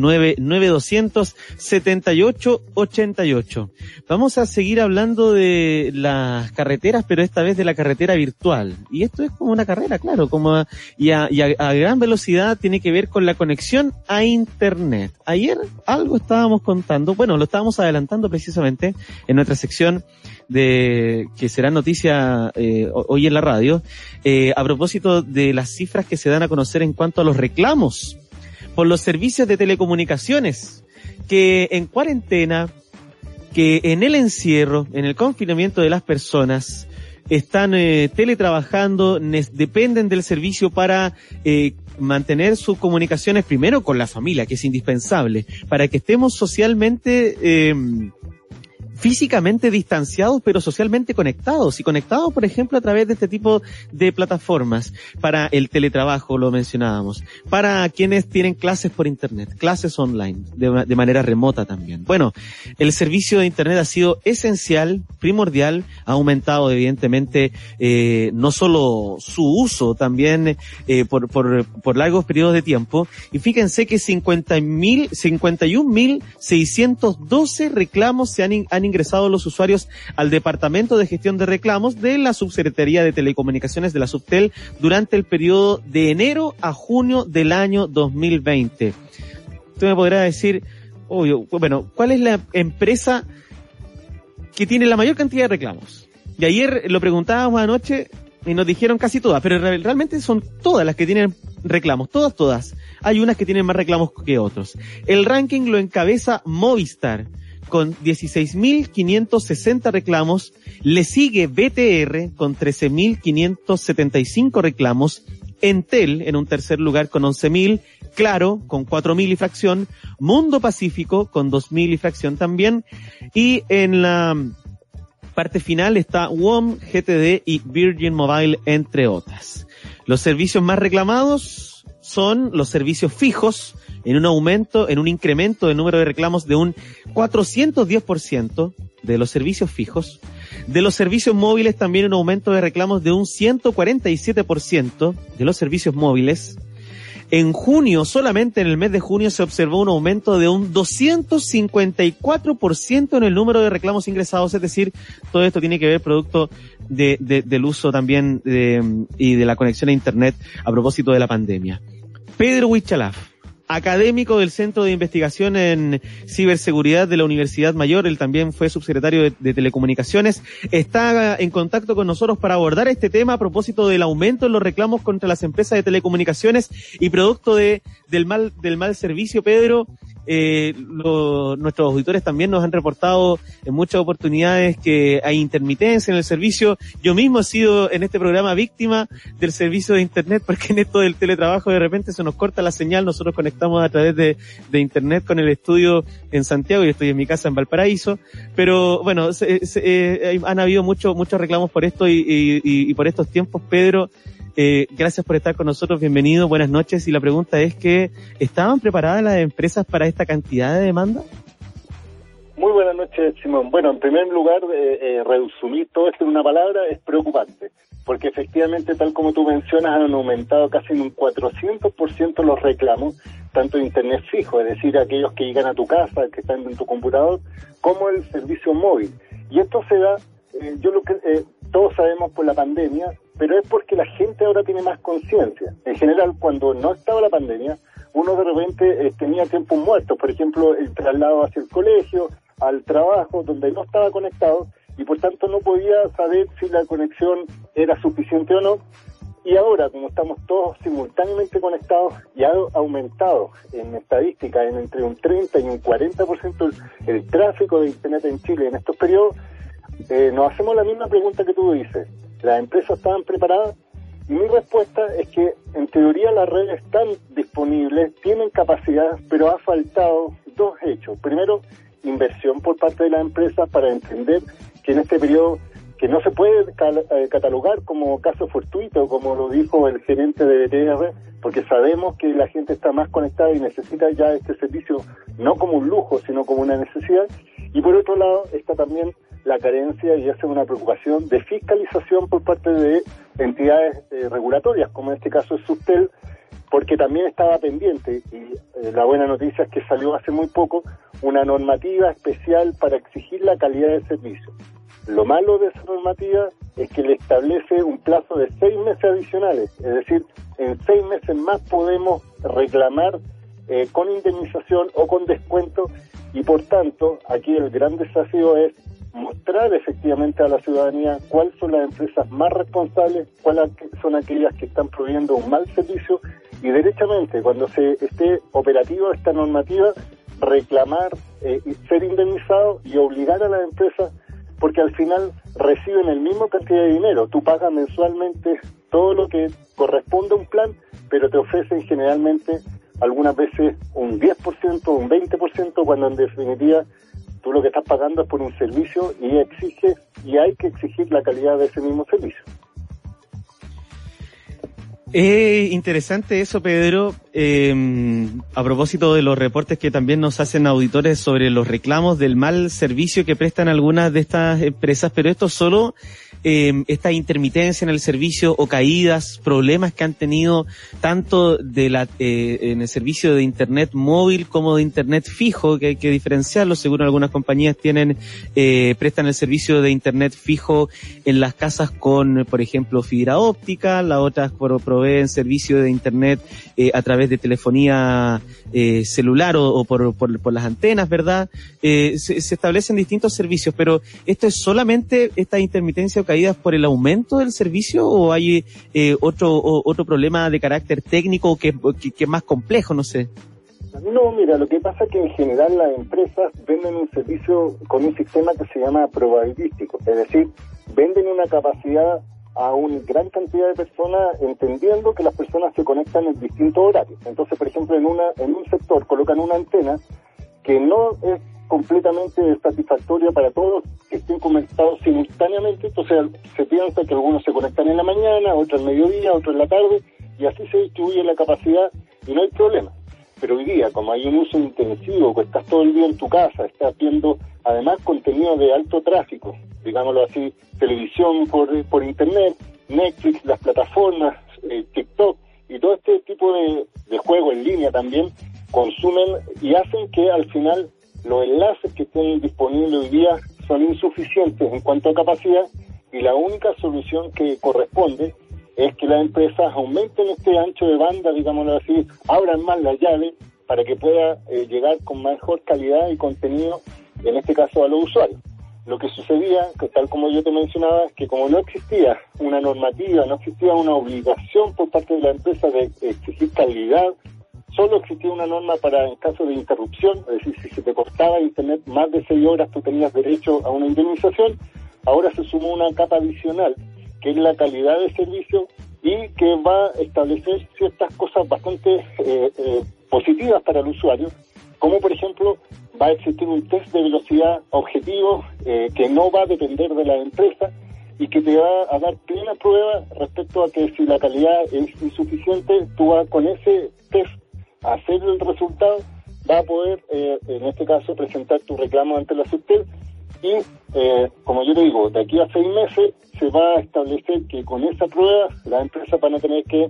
9200 78 88. Vamos a seguir hablando de las carreteras, pero esta vez de la carretera virtual. Y esto es como una carrera, claro, como y, a, gran velocidad tiene que ver con la conexión a internet. Ayer algo estábamos contando, bueno, lo estábamos adelantando precisamente en nuestra sección de que será noticia eh, hoy en la radio, eh, a propósito de las cifras que se dan a conocer en cuanto a los reclamos por los servicios de telecomunicaciones, que en cuarentena, que en el encierro, en el confinamiento de las personas, están eh, teletrabajando, dependen del servicio para eh, mantener sus comunicaciones primero con la familia, que es indispensable, para que estemos socialmente eh, físicamente distanciados pero socialmente conectados. Y conectados por ejemplo a través de este tipo de plataformas. Para el teletrabajo lo mencionábamos. Para quienes tienen clases por internet clases online de, manera remota también. Bueno el servicio de internet ha sido esencial primordial ha aumentado evidentemente eh, no solo su uso también eh, por, por, por largos periodos de tiempo. Y fíjense que 50 mil 51 mil 612 reclamos se han, han ingresado los usuarios al Departamento de Gestión de Reclamos de la Subsecretaría de Telecomunicaciones de la Subtel durante el periodo de enero a junio del año 2020. Usted me podrá decir, bueno, ¿cuál es la empresa que tiene la mayor cantidad de reclamos? Y ayer lo preguntábamos anoche y nos dijeron casi todas, pero realmente son todas las que tienen reclamos, todas, todas. Hay unas que tienen más reclamos que otros. El ranking lo encabeza Movistar con 16.560 reclamos, le sigue BTR con 13.575 reclamos, Entel en un tercer lugar con 11.000, Claro con 4.000 y fracción, Mundo Pacífico con 2.000 y fracción también, y en la parte final está WOM, GTD y Virgin Mobile, entre otras. Los servicios más reclamados son los servicios fijos, en un aumento, en un incremento de número de reclamos de un 410% de los servicios fijos. De los servicios móviles también un aumento de reclamos de un 147% de los servicios móviles. En junio, solamente en el mes de junio, se observó un aumento de un 254% en el número de reclamos ingresados, es decir, todo esto tiene que ver producto de, del uso también y de la conexión a Internet a propósito de la pandemia. Pedro Huichalaf, académico del Centro de Investigación en Ciberseguridad de la Universidad Mayor, él también fue subsecretario de, Telecomunicaciones, está en contacto con nosotros para abordar este tema a propósito del aumento en los reclamos contra las empresas de telecomunicaciones y producto de, del mal, del mal servicio, Pedro. Eh, nuestros auditores también nos han reportado en muchas oportunidades que hay intermitencia en el servicio. Yo mismo he sido en este programa víctima del servicio de Internet porque en esto del teletrabajo de repente se nos corta la señal. Nosotros conectamos a través de, Internet con el estudio en Santiago y estoy en mi casa en Valparaíso. Pero bueno, eh, han habido muchos muchos reclamos por esto y por estos tiempos, Pedro. Eh, gracias por estar con nosotros, bienvenido, buenas noches. Y la pregunta es que, ¿estaban preparadas las empresas para esta cantidad de demanda? Muy buenas noches, Simón. Bueno, en primer lugar, eh, eh, resumir todo esto en una palabra es preocupante, porque efectivamente, tal como tú mencionas, han aumentado casi en un 400% los reclamos, tanto en Internet fijo, es decir, aquellos que llegan a tu casa, que están en tu computador, como el servicio móvil. Y esto se da, eh, yo lo que todos sabemos por la pandemia, pero es porque la gente ahora tiene más conciencia. En general, cuando no estaba la pandemia, uno de repente eh, tenía tiempos muertos, por ejemplo, el traslado hacia el colegio, al trabajo, donde no estaba conectado, y por tanto no podía saber si la conexión era suficiente o no. Y ahora, como estamos todos simultáneamente conectados, y ha aumentado en estadística en entre un 30 y un 40% el, el tráfico de Internet en Chile en estos periodos, eh, nos hacemos la misma pregunta que tú dices. ¿Las empresas estaban preparadas? Y mi respuesta es que en teoría las redes están disponibles, tienen capacidad, pero ha faltado dos hechos. Primero, inversión por parte de las empresas para entender que en este periodo que no se puede eh, catalogar como caso fortuito, como lo dijo el gerente de BTR, porque sabemos que la gente está más conectada y necesita ya este servicio no como un lujo, sino como una necesidad. Y por otro lado está también la carencia y hace una preocupación de fiscalización por parte de entidades eh, regulatorias, como en este caso es Sustel, porque también estaba pendiente, y eh, la buena noticia es que salió hace muy poco, una normativa especial para exigir la calidad del servicio. Lo malo de esa normativa es que le establece un plazo de seis meses adicionales, es decir, en seis meses más podemos reclamar eh, con indemnización o con descuento y por tanto aquí el gran desafío es mostrar efectivamente a la ciudadanía cuáles son las empresas más responsables, cuáles son aquellas que están proveyendo un mal servicio y derechamente cuando se esté operativa esta normativa reclamar, eh, ser indemnizado y obligar a las empresas porque al final reciben el mismo cantidad de dinero. Tú pagas mensualmente todo lo que corresponde a un plan, pero te ofrecen generalmente algunas veces un 10%, un 20%, cuando en definitiva tú lo que estás pagando es por un servicio y exige y hay que exigir la calidad de ese mismo servicio. Es interesante eso, Pedro, eh, a propósito de los reportes que también nos hacen auditores sobre los reclamos del mal servicio que prestan algunas de estas empresas, pero esto solo eh, esta intermitencia en el servicio o caídas, problemas que han tenido tanto de la, eh, en el servicio de Internet móvil como de Internet fijo, que hay que diferenciarlo, según algunas compañías tienen, eh, prestan el servicio de Internet fijo en las casas con, por ejemplo, fibra óptica, las otras proveen servicio de Internet eh, a través de telefonía eh, celular o, por, por, las antenas, ¿verdad? Eh, se, se, establecen distintos servicios, pero ¿esto es solamente esta intermitencia o caídas por el aumento del servicio o hay eh, otro, o, otro problema de carácter técnico que, que, más complejo, no sé? No, mira, lo que pasa es que en general las empresas venden un servicio con un sistema que se llama probabilístico, es decir, venden una capacidad a una gran cantidad de personas entendiendo que las personas se conectan en distintos horarios. Entonces, por ejemplo, en una en un sector colocan una antena que no es completamente satisfactoria para todos que estén conectados simultáneamente, entonces se piensa que algunos se conectan en la mañana, otros al mediodía, otros en la tarde, y así se distribuye la capacidad y no hay problema. Pero hoy día, como hay un uso intensivo, que estás todo el día en tu casa, estás viendo además contenido de alto tráfico, digámoslo así, televisión por, por internet, Netflix, las plataformas, eh, TikTok y todo este tipo de, de juego en línea también consumen y hacen que al final los enlaces que estén disponibles hoy día son insuficientes en cuanto a capacidad y la única solución que corresponde es que las empresas aumenten este ancho de banda, digámoslo así, abran más la llave para que pueda eh, llegar con mejor calidad y contenido, en este caso a los usuarios. Lo que sucedía, que tal como yo te mencionaba, es que como no existía una normativa, no existía una obligación por parte de la empresa de exigir calidad, solo existía una norma para en caso de interrupción, es decir, si se te cortaba internet más de seis horas tú tenías derecho a una indemnización, ahora se sumó una capa adicional, que es la calidad de servicio y que va a establecer ciertas cosas bastante eh, eh, positivas para el usuario, como por ejemplo va a existir un test de velocidad objetivo eh, que no va a depender de la empresa y que te va a dar plena prueba respecto a que si la calidad es insuficiente, tú vas con ese test hacer el resultado, va a poder, eh, en este caso, presentar tu reclamo ante la SUTEL y, eh, como yo te digo, de aquí a seis meses se va a establecer que con esa prueba las empresas van a tener que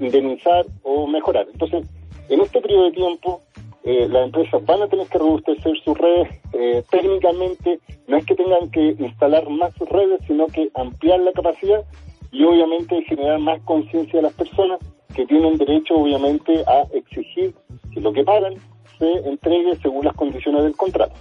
indemnizar o mejorar. Entonces, en este periodo de tiempo, eh, las empresas van a tener que robustecer sus redes eh, técnicamente, no es que tengan que instalar más redes, sino que ampliar la capacidad y obviamente generar más conciencia a las personas que tienen derecho obviamente a exigir que lo que pagan se entregue según las condiciones del contrato.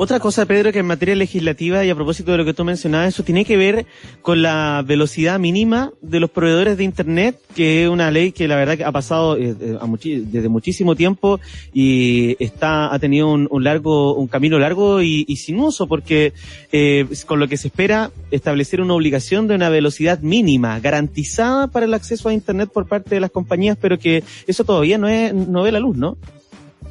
Otra cosa, Pedro, que en materia legislativa y a propósito de lo que tú mencionabas, eso tiene que ver con la velocidad mínima de los proveedores de Internet, que es una ley que la verdad que ha pasado eh, eh, desde muchísimo tiempo y está ha tenido un, largo un camino largo y, sinuoso, porque eh, con lo que se espera establecer una obligación de una velocidad mínima garantizada para el acceso a Internet por parte de las compañías, pero que eso todavía no es no ve la luz, ¿no?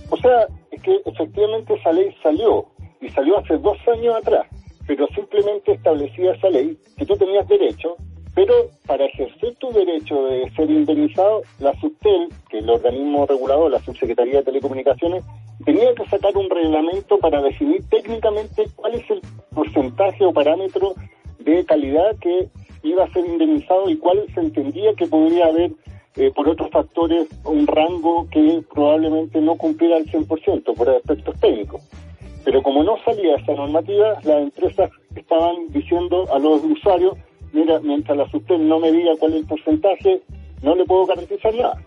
O sea, es que efectivamente esa ley salió y salió hace dos años atrás, pero simplemente establecía esa ley que tú tenías derecho, pero para ejercer tu derecho de ser indemnizado, la SUTEL, que es el organismo regulador, la Subsecretaría de Telecomunicaciones, tenía que sacar un reglamento para definir técnicamente cuál es el porcentaje o parámetro de calidad que iba a ser indemnizado y cuál se entendía que podría haber eh, por otros factores un rango que probablemente no cumpliera al 100% por aspectos técnicos. Pero como no salía esa normativa, las empresas estaban diciendo a los usuarios, mira, mientras la no me diga cuál es el porcentaje, no le puedo garantizar nada.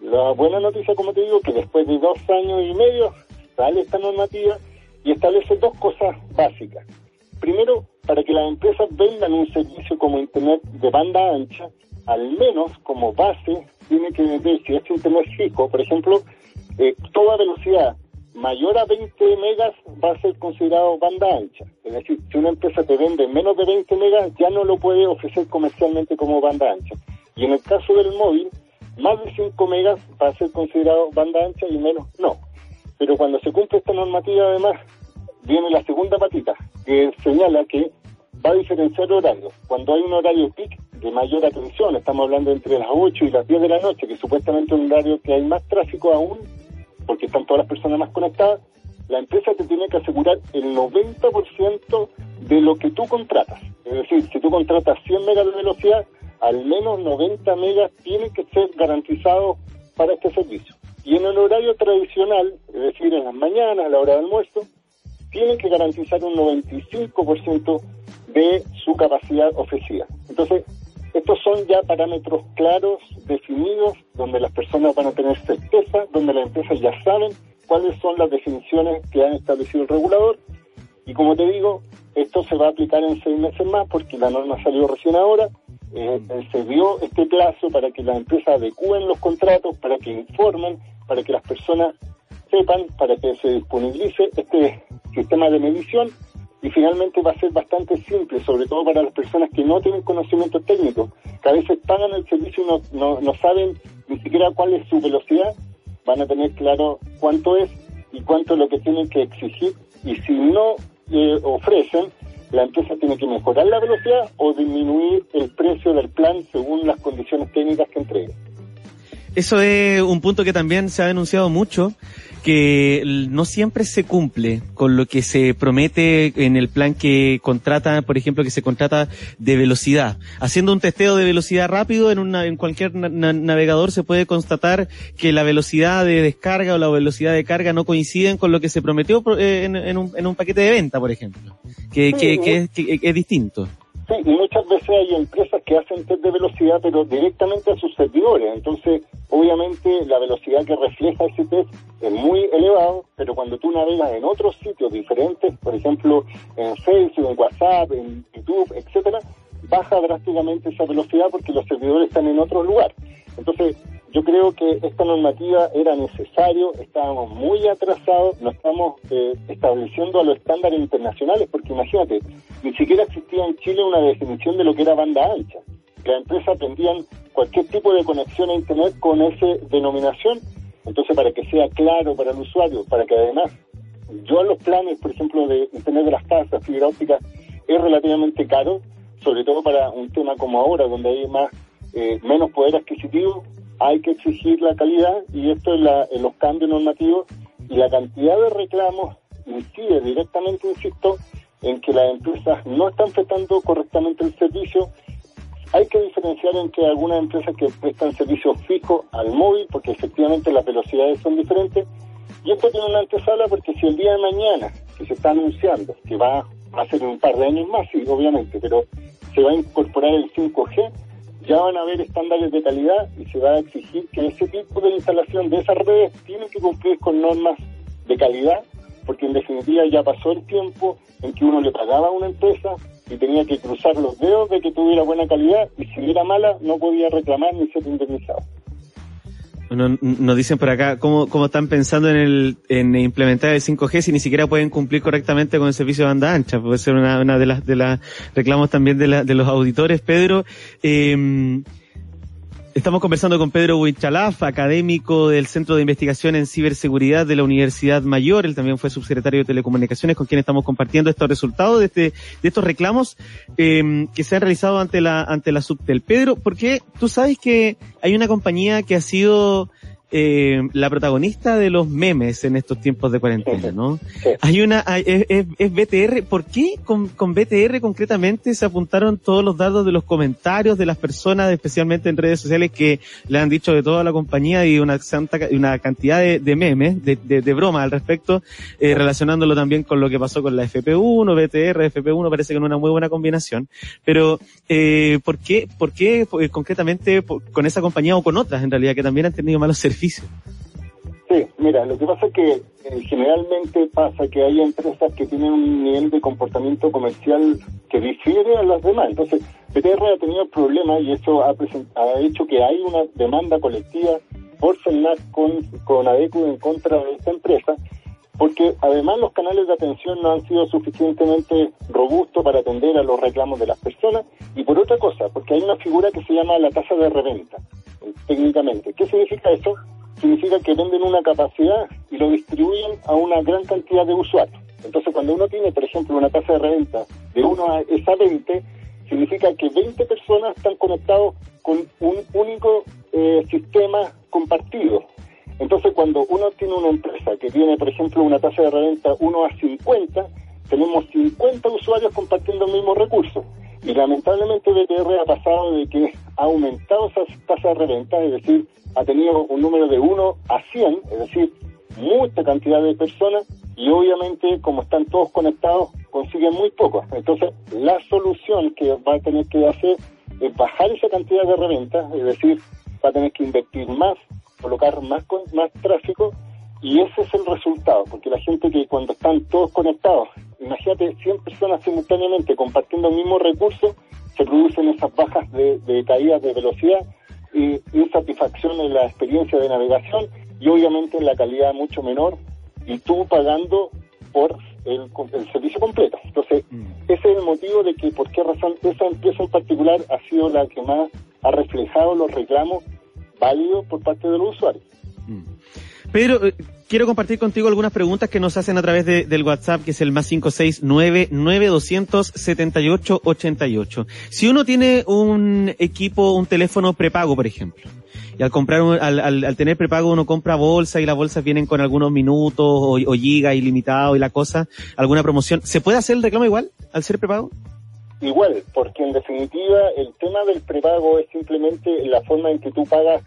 La buena noticia, como te digo, que después de dos años y medio sale esta normativa y establece dos cosas básicas. Primero, para que las empresas vendan un servicio como Internet de banda ancha, al menos como base, tiene que vender, si es Internet fijo, por ejemplo, eh, toda velocidad mayor a 20 megas va a ser considerado banda ancha. Es decir, si una empresa te vende menos de 20 megas, ya no lo puede ofrecer comercialmente como banda ancha. Y en el caso del móvil, más de 5 megas va a ser considerado banda ancha y menos no. Pero cuando se cumple esta normativa, además, viene la segunda patita, que señala que va a diferenciar horarios. Cuando hay un horario peak de mayor atención, estamos hablando entre las 8 y las 10 de la noche, que supuestamente es un horario que hay más tráfico aún, porque están todas las personas más conectadas, la empresa te tiene que asegurar el 90% de lo que tú contratas. Es decir, si tú contratas 100 megas de velocidad, al menos 90 megas tienen que ser garantizados para este servicio. Y en el horario tradicional, es decir, en las mañanas, a la hora del almuerzo, tienen que garantizar un 95% de su capacidad ofrecida. Entonces, estos son ya parámetros claros, definidos, donde las personas van a tener certeza, donde las empresas ya saben cuáles son las definiciones que han establecido el regulador. Y como te digo, esto se va a aplicar en seis meses más porque la norma salió recién ahora. Eh, se dio este plazo para que las empresas adecúen los contratos, para que informen, para que las personas sepan, para que se disponibilice este sistema de medición y finalmente va a ser bastante simple, sobre todo para las personas que no tienen conocimiento técnico, que a veces pagan el servicio y no, no, saben ni siquiera cuál es su velocidad, van a tener claro cuánto es y cuánto es lo que tienen que exigir y si no eh, ofrecen, la empresa tiene que mejorar la velocidad o disminuir el precio del plan según las condiciones técnicas que entregue. Eso es un punto que también se ha denunciado mucho que no siempre se cumple con lo que se promete en el plan que contrata, por ejemplo, que se contrata de velocidad. Haciendo un testeo de velocidad rápido en, una, en cualquier navegador se puede constatar que la velocidad de descarga o la velocidad de carga no coinciden con lo que se prometió eh, en, un, en un, paquete de venta, por ejemplo, que, que, que es distinto. Sí, y muchas veces hay empresas que hacen test de velocidad, pero directamente a sus servidores. Entonces, obviamente, la velocidad que refleja ese test es muy elevado, pero cuando tú navegas en otros sitios diferentes, por ejemplo, en Facebook, en WhatsApp, en YouTube, etcétera, baja drásticamente esa velocidad porque los servidores están en otro lugar. Entonces, yo creo que esta normativa era necesario, estábamos muy atrasados, no estamos eh, estableciendo a los estándares internacionales, porque imagínate, ni siquiera existía en Chile una definición de lo que era banda ancha. Las empresas vendían cualquier tipo de conexión a Internet con esa denominación, entonces para que sea claro para el usuario, para que además yo los planes, por ejemplo, de Internet de las casas, fibra óptica, es relativamente caro, sobre todo para un tema como ahora, donde hay más eh, menos poder adquisitivo, hay que exigir la calidad y esto es la, en los cambios normativos y la cantidad de reclamos incide directamente, insisto, en que las empresas no están prestando correctamente el servicio. Hay que diferenciar entre algunas empresas que prestan servicios fijos al móvil, porque efectivamente las velocidades son diferentes, y esto tiene una antesala porque si el día de mañana, se está anunciando, que va a ser un par de años más, sí, obviamente, pero se va a incorporar el 5G, ya van a haber estándares de calidad y se va a exigir que ese tipo de instalación de esas redes tiene que cumplir con normas de calidad, porque en definitiva ya pasó el tiempo en que uno le pagaba a una empresa y tenía que cruzar los dedos de que tuviera buena calidad y si era mala no podía reclamar ni ser indemnizado. Nos dicen por acá cómo, cómo están pensando en, el, en implementar el 5G si ni siquiera pueden cumplir correctamente con el servicio de banda ancha. Puede ser una, de las de las reclamos también de, la, de los auditores. Pedro, eh, Estamos conversando con Pedro Huichalaf, académico del Centro de Investigación en Ciberseguridad de la Universidad Mayor. Él también fue subsecretario de Telecomunicaciones, con quien estamos compartiendo estos resultados de, este, de estos reclamos eh, que se han realizado ante la, ante la Subtel. Pedro, ¿por qué tú sabes que hay una compañía que ha sido eh, la protagonista de los memes en estos tiempos de cuarentena, ¿no? Hay una, es, es, BTR, ¿por qué con, con BTR concretamente se apuntaron todos los datos de los comentarios de las personas, especialmente en redes sociales, que le han dicho de toda la compañía y una, santa, una cantidad de, de memes, de, de, de bromas al respecto, eh, relacionándolo también con lo que pasó con la FP1, BTR, FP1, parece que es una muy buena combinación. Pero, eh, ¿por qué, por qué eh, concretamente con esa compañía o con otras en realidad que también han tenido malos servicios? Sí, mira, lo que pasa es que eh, generalmente pasa que hay empresas que tienen un nivel de comportamiento comercial que difiere a las demás. Entonces, BTR ha tenido problemas y eso ha, ha hecho que hay una demanda colectiva por CELNAC con, con ADECU en contra de esta empresa porque además los canales de atención no han sido suficientemente robustos para atender a los reclamos de las personas. Y por otra cosa, porque hay una figura que se llama la tasa de reventa, técnicamente. ¿Qué significa eso? Significa que venden una capacidad y lo distribuyen a una gran cantidad de usuarios. Entonces, cuando uno tiene, por ejemplo, una tasa de reventa de 1 a, esa 20, significa que 20 personas están conectados con un único eh, sistema compartido. Entonces, cuando uno tiene una empresa que tiene, por ejemplo, una tasa de reventa 1 a 50, tenemos 50 usuarios compartiendo el mismo recurso. Y lamentablemente BTR ha pasado de que ha aumentado esa tasa de reventa, es decir, ha tenido un número de 1 a 100, es decir, mucha cantidad de personas y obviamente como están todos conectados consiguen muy poco. Entonces la solución que va a tener que hacer es bajar esa cantidad de reventa, es decir, va a tener que invertir más colocar más, más tráfico y ese es el resultado, porque la gente que cuando están todos conectados, imagínate 100 personas simultáneamente compartiendo el mismo recurso, se producen esas bajas de, de caídas de velocidad y insatisfacción en la experiencia de navegación y obviamente en la calidad mucho menor y tú pagando por el, el servicio completo. Entonces, mm. ese es el motivo de que por qué razón esa empresa en particular ha sido la que más ha reflejado los reclamos válido por parte de los usuarios. Mm. Pedro, eh, quiero compartir contigo algunas preguntas que nos hacen a través de, del WhatsApp, que es el más 569-9200-7888. Si uno tiene un equipo, un teléfono prepago, por ejemplo, y al comprar, al, al, tener prepago uno compra bolsa y las bolsas vienen con algunos minutos o, o gigas ilimitado y la cosa, alguna promoción, ¿se puede hacer el reclamo igual al ser prepago? Igual, porque en definitiva el tema del prepago es simplemente la forma en que tú pagas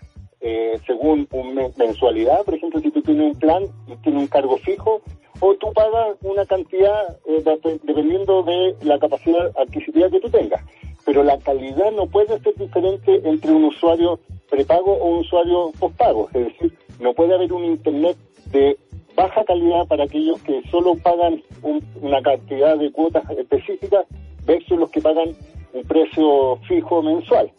eh, según una mensualidad, por ejemplo, si tú tienes un plan y tienes un cargo fijo, o tú pagas una cantidad eh, dependiendo de la capacidad adquisitiva que tú tengas. Pero la calidad no puede ser diferente entre un usuario prepago o un usuario postpago. Es decir, no puede haber un Internet de baja calidad para aquellos que solo pagan una cantidad de cuotas específicas versus los que pagan un precio fijo mensual.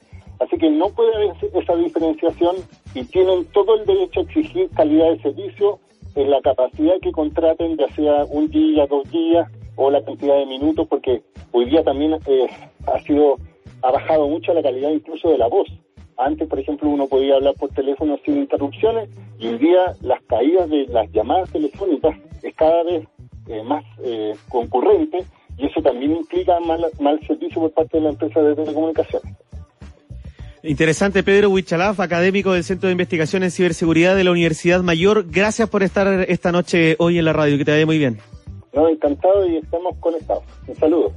Así que no puede haber esa diferenciación y tienen todo el derecho a exigir calidad de servicio en la capacidad que contraten, ya sea un día, dos días o la cantidad de minutos, porque hoy día también eh, ha sido ha bajado mucho la calidad incluso de la voz. Antes, por ejemplo, uno podía hablar por teléfono sin interrupciones y hoy día las caídas de las llamadas telefónicas es cada vez eh, más eh, concurrente y eso también implica mal, mal servicio por parte de la empresa de telecomunicaciones. Interesante, Pedro Huichalaf, académico del Centro de Investigación en Ciberseguridad de la Universidad Mayor. Gracias por estar esta noche hoy en la radio, que te vaya muy bien. No, encantado y estamos conectados. Un saludo.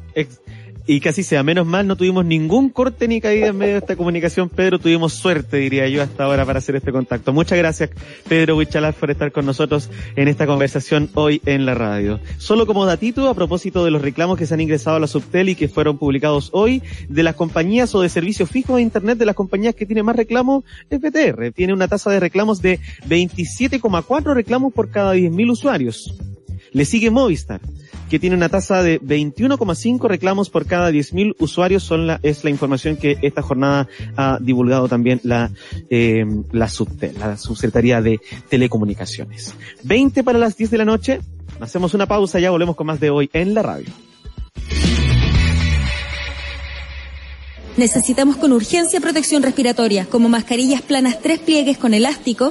Y así sea. Menos mal, no tuvimos ningún corte ni caída en medio de esta comunicación, Pedro. Tuvimos suerte, diría yo, hasta ahora para hacer este contacto. Muchas gracias, Pedro Huichalaf, por estar con nosotros en esta conversación hoy en la radio. Solo como datito, a propósito de los reclamos que se han ingresado a la Subtel y que fueron publicados hoy, de las compañías o de servicios fijos de Internet, de las compañías que tienen más reclamos, es BTR. Tiene una tasa de reclamos de 27,4 reclamos por cada 10.000 usuarios. Le sigue Movistar que tiene una tasa de 21,5 reclamos por cada 10.000 usuarios. Son la, es la información que esta jornada ha divulgado también la, eh, la, la Subsecretaría de Telecomunicaciones. 20 para las 10 de la noche. Hacemos una pausa, ya volvemos con más de hoy en la radio. Necesitamos con urgencia protección respiratoria, como mascarillas planas tres pliegues con elástico